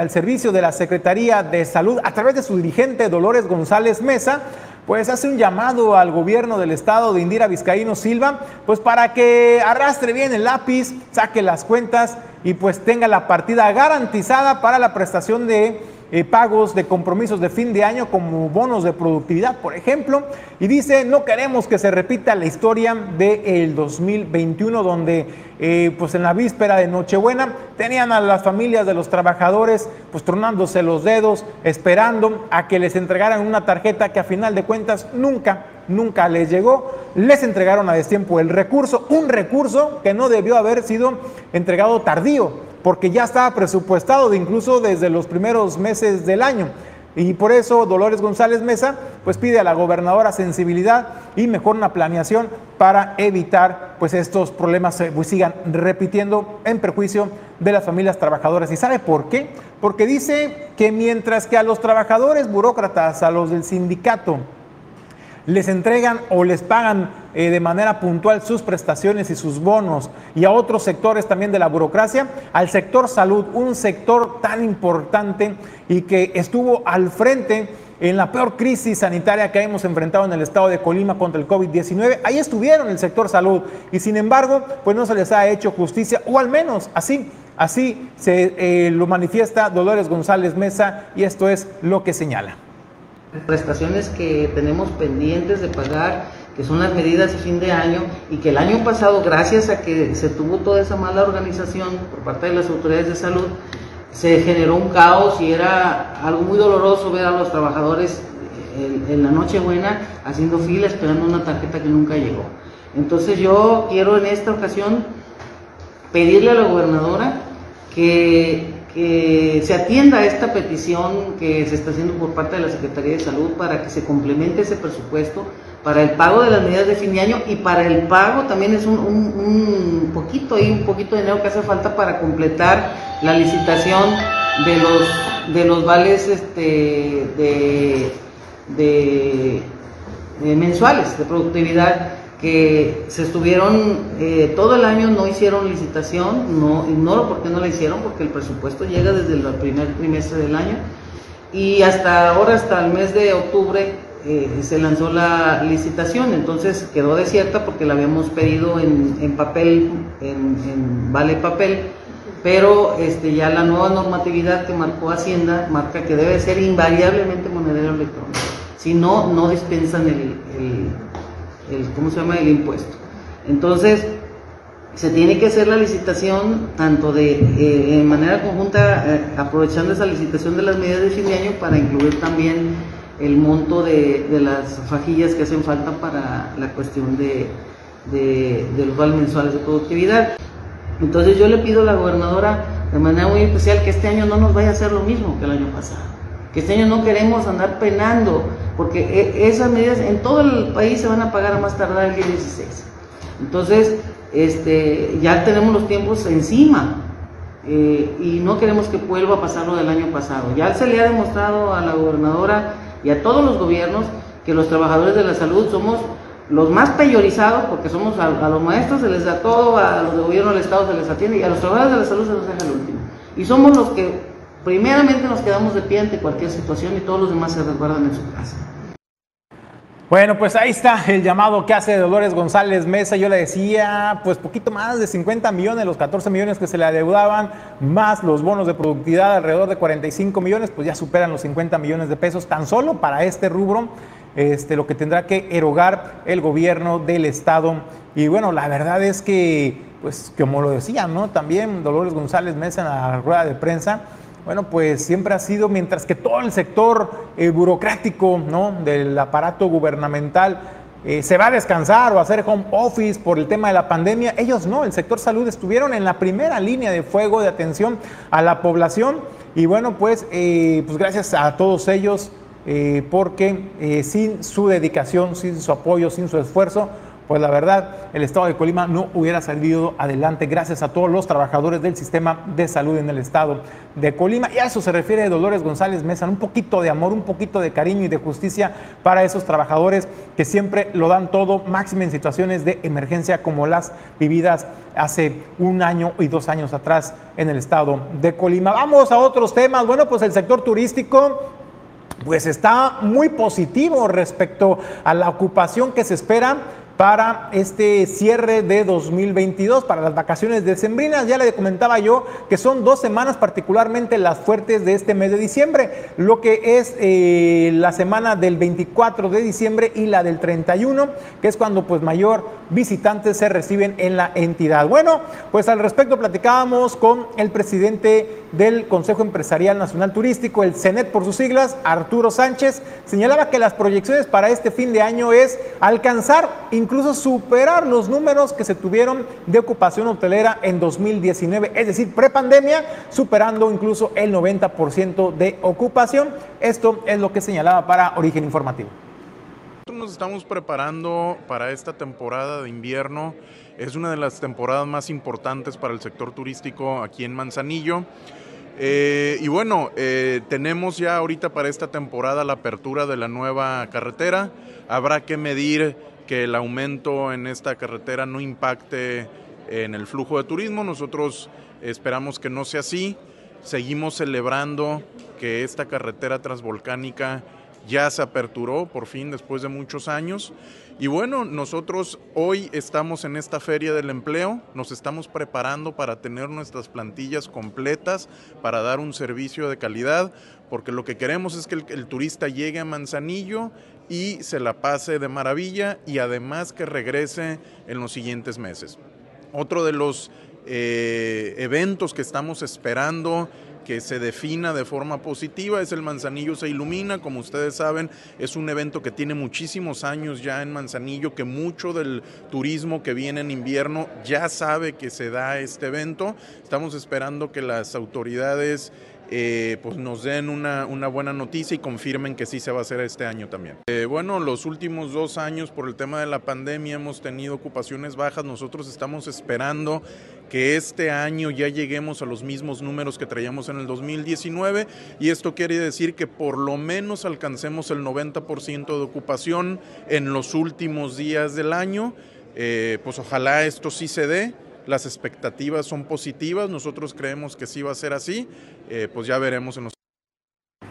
Speaker 1: al servicio de la Secretaría de Salud a través de su dirigente Dolores González Mesa pues hace un llamado al gobierno del estado de Indira Vizcaíno Silva, pues para que arrastre bien el lápiz, saque las cuentas y pues tenga la partida garantizada para la prestación de eh, pagos de compromisos de fin de año como bonos de productividad, por ejemplo, y dice, no queremos que se repita la historia del 2021, donde eh, pues en la víspera de Nochebuena tenían a las familias de los trabajadores pues tronándose los dedos, esperando a que les entregaran una tarjeta que a final de cuentas nunca, nunca les llegó. Les entregaron a destiempo el recurso, un recurso que no debió haber sido entregado tardío porque ya estaba presupuestado incluso desde los primeros meses del año. Y por eso Dolores González Mesa pues pide a la gobernadora sensibilidad y mejor una planeación para evitar pues estos problemas se pues, sigan repitiendo en perjuicio de las familias trabajadoras. ¿Y sabe por qué? Porque dice que mientras que a los trabajadores burócratas, a los del sindicato, les entregan o les pagan eh, de manera puntual sus prestaciones y sus bonos y a otros sectores también de la burocracia, al sector salud, un sector tan importante y que estuvo al frente en la peor crisis sanitaria que hemos enfrentado en el estado de Colima contra el COVID-19. Ahí estuvieron el sector salud y sin embargo, pues no se les ha hecho justicia, o al menos así, así se eh, lo manifiesta Dolores González Mesa y esto es lo que señala
Speaker 7: prestaciones que tenemos pendientes de pagar, que son las medidas de fin de año, y que el año pasado, gracias a que se tuvo toda esa mala organización por parte de las autoridades de salud, se generó un caos y era algo muy doloroso ver a los trabajadores en, la Nochebuena haciendo fila esperando una tarjeta que nunca llegó. Entonces yo quiero en esta ocasión pedirle a la gobernadora que que se atienda a esta petición que se está haciendo por parte de la Secretaría de Salud para que se complemente ese presupuesto para el pago de las medidas de fin de año y para el pago también es un, un, poquito y un poquito de dinero que hace falta para completar la licitación de los de los vales este de, de mensuales de productividad que se estuvieron eh, todo el año no hicieron licitación, no ignoro por qué no la hicieron, porque el presupuesto llega desde el primer trimestre del año. Y hasta ahora, hasta el mes de octubre, eh, se lanzó la licitación, entonces quedó desierta porque la habíamos pedido en, papel, en, vale papel, pero este, ya la nueva normatividad que marcó Hacienda marca que debe ser invariablemente monedero electrónico, si no, no dispensan el, ¿cómo se llama? el impuesto. Entonces, se tiene que hacer la licitación tanto de eh, en manera conjunta, eh, aprovechando esa licitación de las medidas de fin de año para incluir también el monto de, las fajillas que hacen falta para la cuestión de, de, los vales mensuales de productividad. Entonces yo le pido a la gobernadora de manera muy especial que este año no nos vaya a hacer lo mismo que el año pasado que este año no queremos andar penando, porque e, esas medidas en todo el país se van a pagar a más tardar el día 16. Entonces, este, ya tenemos los tiempos encima eh, y no queremos que vuelva a pasar lo del año pasado. Ya se le ha demostrado a la gobernadora y a todos los gobiernos que los trabajadores de la salud somos los más peyorizados, porque somos a, los maestros se les da todo, a los de gobierno del Estado se les atiende y a los trabajadores de la salud se nos deja el último. Y somos los que primeramente nos quedamos de pie ante cualquier situación y todos los demás se resguardan en su casa.
Speaker 1: Bueno, pues ahí está el llamado que hace Dolores González Mesa. Yo le decía, pues poquito más de 50 millones, los 14 millones que se le adeudaban, más los bonos de productividad alrededor de 45 millones, pues ya superan los 50 millones de pesos tan solo para este rubro, este, lo que tendrá que erogar el gobierno del estado. Y bueno, la verdad es que, pues como lo decía, ¿no? También Dolores González Mesa en la rueda de prensa, bueno, pues siempre ha sido, mientras que todo el sector eh, burocrático ¿no? del aparato gubernamental eh, se va a descansar o a hacer home office por el tema de la pandemia, ellos no, el sector salud estuvieron en la primera línea de fuego de atención a la población y bueno, pues, eh, pues gracias a todos ellos, porque sin su dedicación, sin su apoyo, sin su esfuerzo, pues la verdad, el estado de Colima no hubiera salido adelante gracias a todos los trabajadores del sistema de salud en el estado de Colima. Y a eso se refiere Dolores González Mesa, un poquito de amor, un poquito de cariño y de justicia para esos trabajadores que siempre lo dan todo, máximo en situaciones de emergencia como las vividas hace un año y dos años atrás en el estado de Colima. Vamos a otros temas. Bueno, pues el sector turístico pues está muy positivo respecto a la ocupación que se espera para este cierre de 2022, para las vacaciones decembrinas. Ya le comentaba yo que son dos semanas particularmente las fuertes de este mes de diciembre, lo que es eh, la semana del 24 de diciembre y la del 31, que es cuando pues mayor visitantes se reciben en la entidad. Bueno, pues al respecto platicábamos con el presidente del Consejo Empresarial Nacional Turístico, el CENET por sus siglas, Arturo Sánchez, señalaba que las proyecciones para este fin de año es alcanzar, incluso superar los números que se tuvieron de ocupación hotelera en 2019, es decir, prepandemia, superando incluso el 90% de ocupación. Esto es lo que señalaba para Origen Informativo.
Speaker 8: Nos estamos preparando para esta temporada de invierno. Es una de las temporadas más importantes para el sector turístico aquí en Manzanillo. Eh, y bueno, eh, tenemos ya ahorita para esta temporada la apertura de la nueva carretera. Habrá que medir que el aumento en esta carretera no impacte en el flujo de turismo. Nosotros esperamos que no sea así. Seguimos celebrando que esta carretera transvolcánica ya se aperturó por fin después de muchos años. Y bueno, nosotros hoy estamos en esta feria del empleo, nos estamos preparando para tener nuestras plantillas completas, para dar un servicio de calidad, porque lo que queremos es que el, turista llegue a Manzanillo y se la pase de maravilla y además que regrese en los siguientes meses. Otro de los eh, eventos que estamos esperando que se defina de forma positiva. Es el Manzanillo se ilumina, como ustedes saben, es un evento que tiene muchísimos años ya en Manzanillo, que mucho del turismo que viene en invierno ya sabe que se da este evento. Estamos esperando que las autoridades eh, pues nos den una, buena noticia y confirmen que sí se va a hacer este año también. Eh, bueno, los últimos dos años por el tema de la pandemia hemos tenido ocupaciones bajas. Nosotros estamos esperando que este año ya lleguemos a los mismos números que traíamos en el 2019 y esto quiere decir que por lo menos alcancemos el 90% de ocupación en los últimos días del año. Eh, pues ojalá esto sí se dé las expectativas son positivas, nosotros creemos que sí va a ser así, eh, pues ya veremos en los...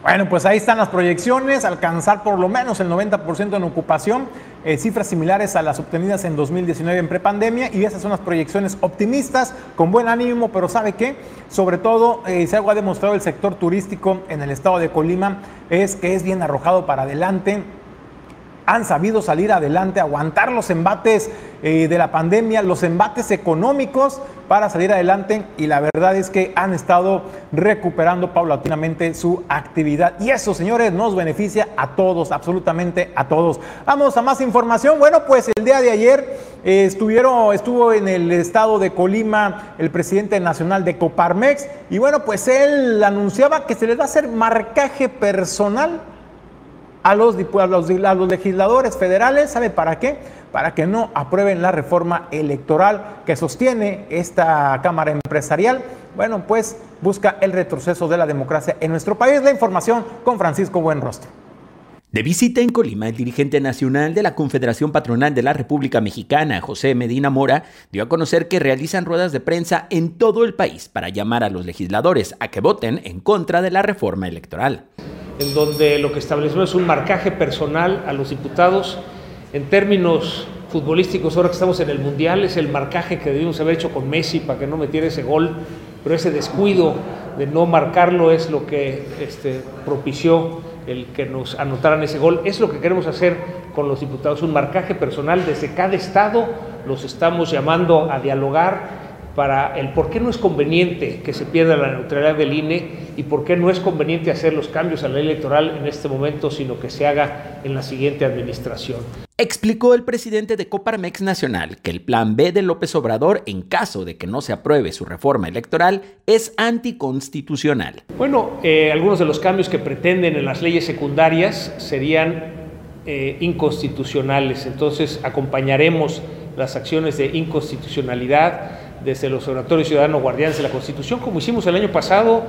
Speaker 1: Bueno, pues ahí están las proyecciones, alcanzar por lo menos el 90% en ocupación, eh, cifras similares a las obtenidas en 2019 en prepandemia y esas son las proyecciones optimistas, con buen ánimo, pero ¿sabe qué? Sobre todo, eh, si algo ha demostrado el sector turístico en el estado de Colima, es que es bien arrojado para adelante, han sabido salir adelante, aguantar los embates eh, de la pandemia, los embates económicos para salir adelante y la verdad es que han estado recuperando paulatinamente su actividad y eso, señores, nos beneficia a todos, absolutamente a todos. Vamos a más información. Bueno, pues el día de ayer eh, estuvieron, estuvo en el estado de Colima el presidente nacional de Coparmex y bueno, pues él anunciaba que se les va a hacer marcaje personal a los, a los, legisladores federales, ¿sabe para qué? Para que no aprueben la reforma electoral que sostiene esta Cámara Empresarial. Bueno, pues busca el retroceso de la democracia en nuestro país. La información con Francisco Buenrostro.
Speaker 9: De visita en Colima, el dirigente nacional de la Confederación Patronal de la República Mexicana, José Medina Mora, dio a conocer que realizan ruedas de prensa en todo el país para llamar a los legisladores a que voten en contra de la reforma electoral
Speaker 10: en donde lo que establecemos es un marcaje personal a los diputados en términos futbolísticos, ahora que estamos en el Mundial, es el marcaje que debimos haber hecho con Messi para que no metiera ese gol, pero ese descuido de no marcarlo es lo que este, propició el que nos anotaran ese gol. Es lo que queremos hacer con los diputados, un marcaje personal desde cada estado, los estamos llamando a dialogar para el por qué no es conveniente que se pierda la neutralidad del INE y por qué no es conveniente hacer los cambios a la ley electoral en este momento, sino que se haga en la siguiente administración.
Speaker 9: Explicó el presidente de Coparmex Nacional que el plan B de López Obrador, en caso de que no se apruebe su reforma electoral, es anticonstitucional.
Speaker 10: Bueno, eh, algunos de los cambios que pretenden en las leyes secundarias serían eh, inconstitucionales. Entonces acompañaremos las acciones de inconstitucionalidad desde los Observatorios Ciudadanos Guardianes de la Constitución, como hicimos el año pasado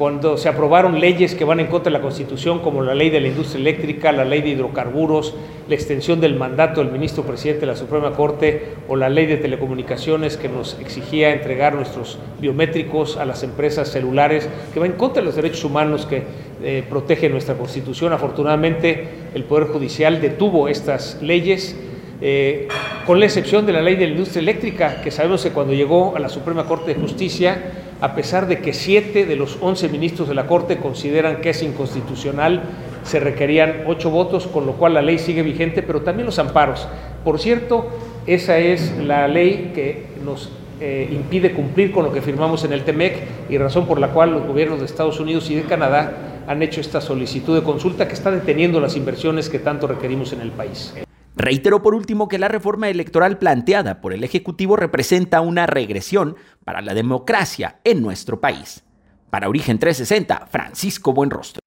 Speaker 10: cuando se aprobaron leyes que van en contra de la Constitución, como la ley de la industria eléctrica, la ley de hidrocarburos, la extensión del mandato del ministro presidente de la Suprema Corte o la ley de telecomunicaciones que nos exigía entregar nuestros biométricos a las empresas celulares, que va en contra de los derechos humanos que eh, protege nuestra Constitución. Afortunadamente, el Poder Judicial detuvo estas leyes. Eh, con la excepción de la ley de la industria eléctrica, que sabemos que cuando llegó a la Suprema Corte de Justicia a pesar de que siete de los once ministros de la Corte consideran que es inconstitucional, se requerían ocho votos, con lo cual la ley sigue vigente, pero también los amparos. Por cierto, esa es la ley que nos eh, impide cumplir con lo que firmamos en el TEMEC y razón por la cual los gobiernos de Estados Unidos y de Canadá han hecho esta solicitud de consulta que está deteniendo las inversiones que tanto requerimos en el país.
Speaker 9: Reiteró por último que la reforma electoral planteada por el Ejecutivo representa una regresión para la democracia en nuestro país. Para Origen 360, Francisco Buenrostro.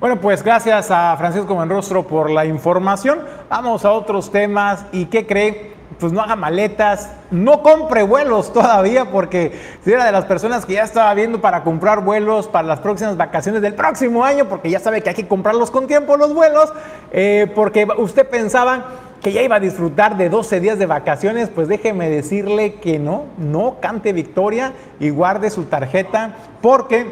Speaker 1: Bueno, pues gracias a Francisco Buenrostro por la información. Vamos a otros temas. ¿Y qué cree? Pues no haga maletas, no compre vuelos todavía, porque si era de las personas que ya estaba viendo para comprar vuelos para las próximas vacaciones del próximo año, porque ya sabe que hay que comprarlos con tiempo los vuelos, eh, porque usted pensaba que ya iba a disfrutar de 12 días de vacaciones, pues déjeme decirle que no, no cante victoria y guarde su tarjeta, porque...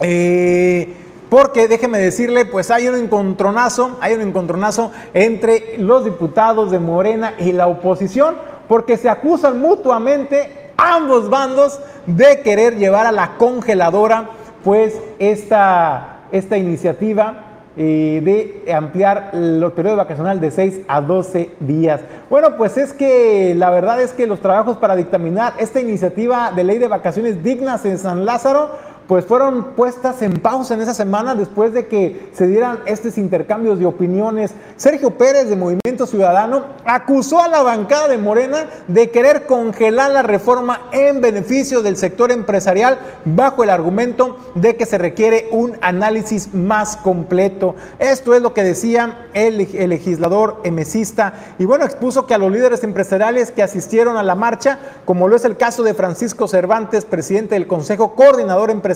Speaker 1: Eh, porque déjeme decirle, pues hay un encontronazo, hay un encontronazo entre los diputados de Morena y la oposición, porque se acusan mutuamente ambos bandos de querer llevar a la congeladora, pues esta, esta iniciativa eh, de ampliar el periodo vacacional de 6 a 12 días. Bueno, pues es que la verdad es que los trabajos para dictaminar esta iniciativa de ley de vacaciones dignas en San Lázaro pues fueron puestas en pausa en esa semana después de que se dieran estos intercambios de opiniones. Sergio Pérez de Movimiento Ciudadano acusó a la bancada de Morena de querer congelar la reforma en beneficio del sector empresarial bajo el argumento de que se requiere un análisis más completo. Esto es lo que decía el, legislador emesista y bueno, expuso que a los líderes empresariales que asistieron a la marcha, como lo es el caso de Francisco Cervantes, presidente del Consejo Coordinador Empresarial,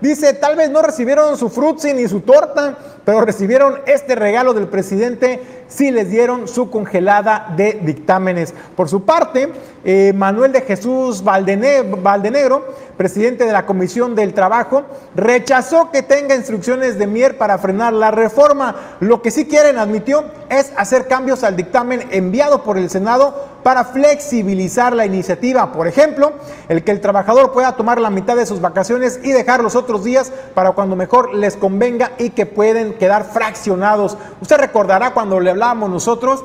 Speaker 1: Dice, tal vez no recibieron su frutzi ni su torta, pero recibieron este regalo del presidente si les dieron su congelada de dictámenes. Por su parte, eh, Manuel de Jesús Valdenegro, presidente de la Comisión del Trabajo, rechazó que tenga instrucciones de Mier para frenar la reforma. Lo que sí quieren, admitió, es hacer cambios al dictamen enviado por el Senado para flexibilizar la iniciativa. Por ejemplo, el que el trabajador pueda tomar la mitad de sus vacaciones y dejar los otros días para cuando mejor les convenga y que pueden quedar fraccionados. Usted recordará cuando le hablábamos nosotros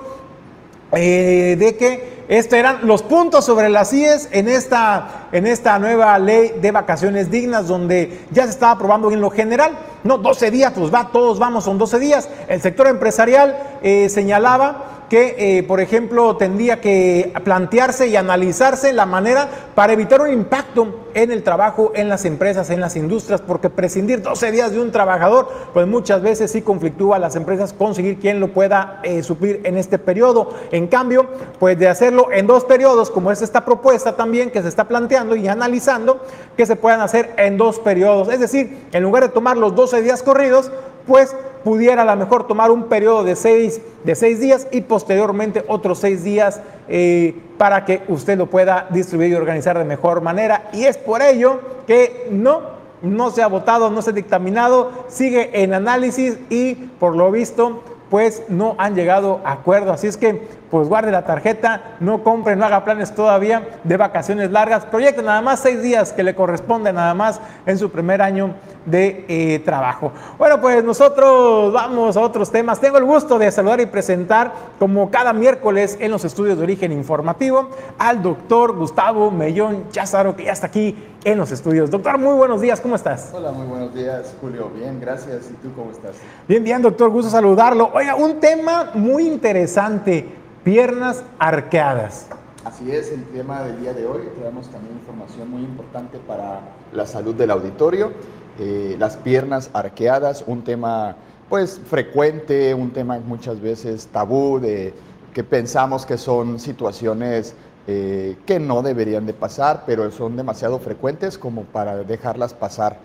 Speaker 1: eh, de que estos eran los puntos sobre las IES en esta, en esta nueva ley de vacaciones dignas, donde ya se estaba aprobando en lo general. No, 12 días, pues va, todos vamos, son 12 días. El sector empresarial eh, señalaba que, eh, por ejemplo, tendría que plantearse y analizarse la manera para evitar un impacto en el trabajo, en las empresas, en las industrias, porque prescindir 12 días de un trabajador, pues muchas veces sí conflictúa a las empresas conseguir quien lo pueda eh, suplir en este periodo. En cambio, pues de hacerlo en dos periodos, como es esta propuesta también que se está planteando y analizando, que se puedan hacer en dos periodos. Es decir, en lugar de tomar los 12 días corridos, pues pudiera a lo mejor tomar un periodo de seis, de seis días y posteriormente otros seis días eh, para que usted lo pueda distribuir y organizar de mejor manera. Y es por ello que no, no se ha votado, no se ha dictaminado, sigue en análisis y por lo visto pues no han llegado a acuerdo. Así es que pues guarde la tarjeta, no compre, no haga planes todavía de vacaciones largas. Proyecte nada más seis días que le corresponde nada más en su primer año de eh, trabajo. Bueno, pues nosotros vamos a otros temas. Tengo el gusto de saludar y presentar, como cada miércoles en los estudios de origen informativo, al doctor Gustavo Mellón Cházaro, que ya está aquí en los estudios. Doctor, muy buenos días, ¿cómo estás?
Speaker 11: Hola, muy buenos días, Julio. Bien, gracias. ¿Y tú cómo estás?
Speaker 1: Bien, bien, doctor, gusto saludarlo. Oiga, un tema muy interesante piernas arqueadas.
Speaker 11: Así es, el tema del día de hoy. Tenemos también información muy importante para la salud del auditorio. Eh, las piernas arqueadas, un tema pues frecuente, un tema muchas veces tabú de que pensamos que son situaciones eh, que no deberían de pasar, pero son demasiado frecuentes como para dejarlas pasar.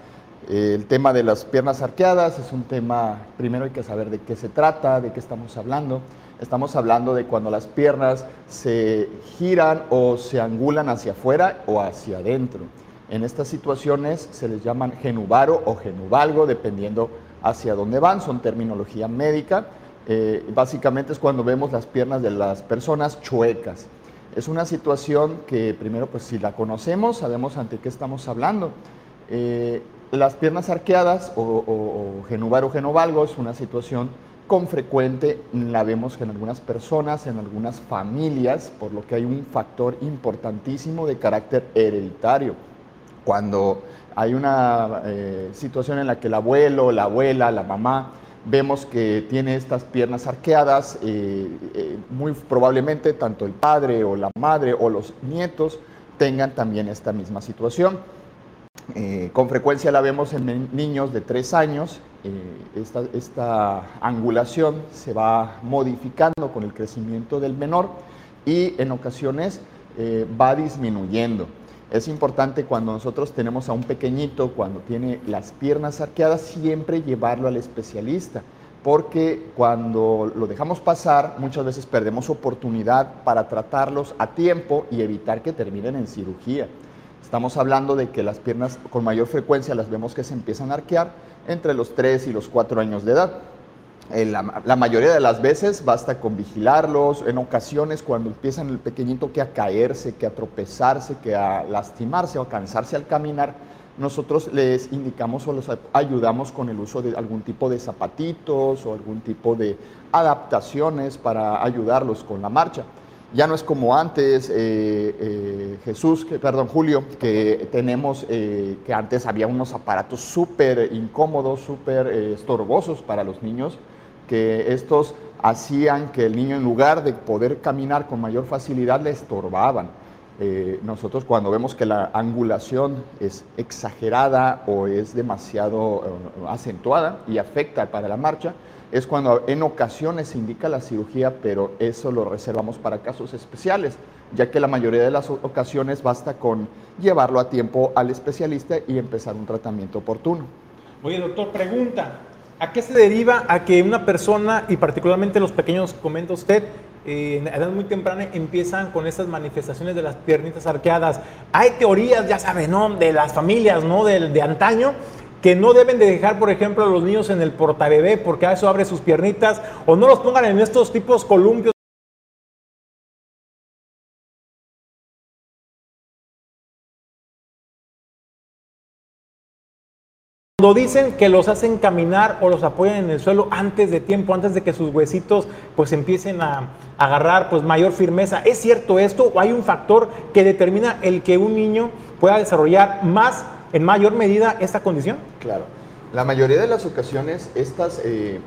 Speaker 11: el tema de las piernas arqueadas es un tema, primero hay que saber de qué se trata, de qué estamos hablando. Estamos hablando de cuando las piernas se giran o se angulan hacia afuera o hacia adentro. En estas situaciones se les llaman genubaro o genubalgo, dependiendo hacia dónde van, son terminología médica. Eh, básicamente es cuando vemos las piernas de las personas chuecas. Es una situación que primero, pues si la conocemos, sabemos ante qué estamos hablando. Eh, las piernas arqueadas o, o, genubaro genovalgo es una situación con frecuente, la vemos en algunas personas, en algunas familias, por lo que hay un factor importantísimo de carácter hereditario. Cuando hay una eh, situación en la que el abuelo, la abuela, la mamá, vemos que tiene estas piernas arqueadas, eh, eh, muy probablemente tanto el padre o la madre o los nietos tengan también esta misma situación. con frecuencia la vemos en niños de tres años, esta, esta, angulación se va modificando con el crecimiento del menor y en ocasiones va disminuyendo. Es importante cuando nosotros tenemos a un pequeñito, cuando tiene las piernas arqueadas, siempre llevarlo al especialista, porque cuando lo dejamos pasar, muchas veces perdemos oportunidad para tratarlos a tiempo y evitar que terminen en cirugía. Estamos hablando de que las piernas con mayor frecuencia las vemos que se empiezan a arquear entre los 3 y los 4 años de edad. La, mayoría de las veces basta con vigilarlos, en ocasiones cuando empiezan el pequeñito que a caerse, que a tropezarse, que a lastimarse o a cansarse al caminar, nosotros les indicamos o los ayudamos con el uso de algún tipo de zapatitos o algún tipo de adaptaciones para ayudarlos con la marcha. Ya no es como antes, eh, eh, Jesús, que, perdón, Julio, que tenemos, que antes había unos aparatos súper incómodos, súper estorbosos para los niños que estos hacían que el niño en lugar de poder caminar con mayor facilidad le estorbaban. Eh, nosotros cuando vemos que la angulación es exagerada o es demasiado eh, acentuada y afecta para la marcha, es cuando en ocasiones se indica la cirugía, pero eso lo reservamos para casos especiales, ya que la mayoría de las ocasiones basta con llevarlo a tiempo al especialista y empezar un tratamiento oportuno.
Speaker 1: Oye, doctor, pregunta, ¿A qué se deriva a que una persona, y particularmente los pequeños, comenta usted, eh, en edad muy temprana empiezan con estas manifestaciones de las piernitas arqueadas? Hay teorías, ya saben, ¿no? De las familias, ¿no? De, de antaño, que no deben de dejar, por ejemplo, a los niños en el portabebé porque a eso abre sus piernitas, o no los pongan en estos tipos columpios Cuando dicen que los hacen caminar o los apoyan en el suelo antes de tiempo, antes de que sus huesitos pues empiecen a agarrar pues mayor firmeza, ¿es cierto esto o hay un factor que determina el que un niño pueda desarrollar más, en mayor medida, esta condición?
Speaker 11: Claro. La mayoría de las ocasiones estas eh,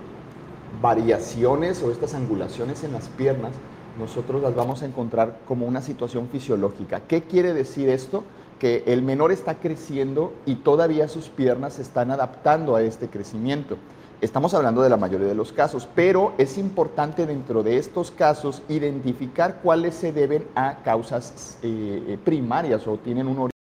Speaker 11: variaciones o estas angulaciones en las piernas nosotros las vamos a encontrar como una situación fisiológica. ¿Qué quiere decir esto? Que el menor está creciendo y todavía sus piernas se están adaptando a este crecimiento. Estamos hablando de la mayoría de los casos, pero es importante dentro de estos casos identificar cuáles se deben a causas eh, primarias o tienen un origen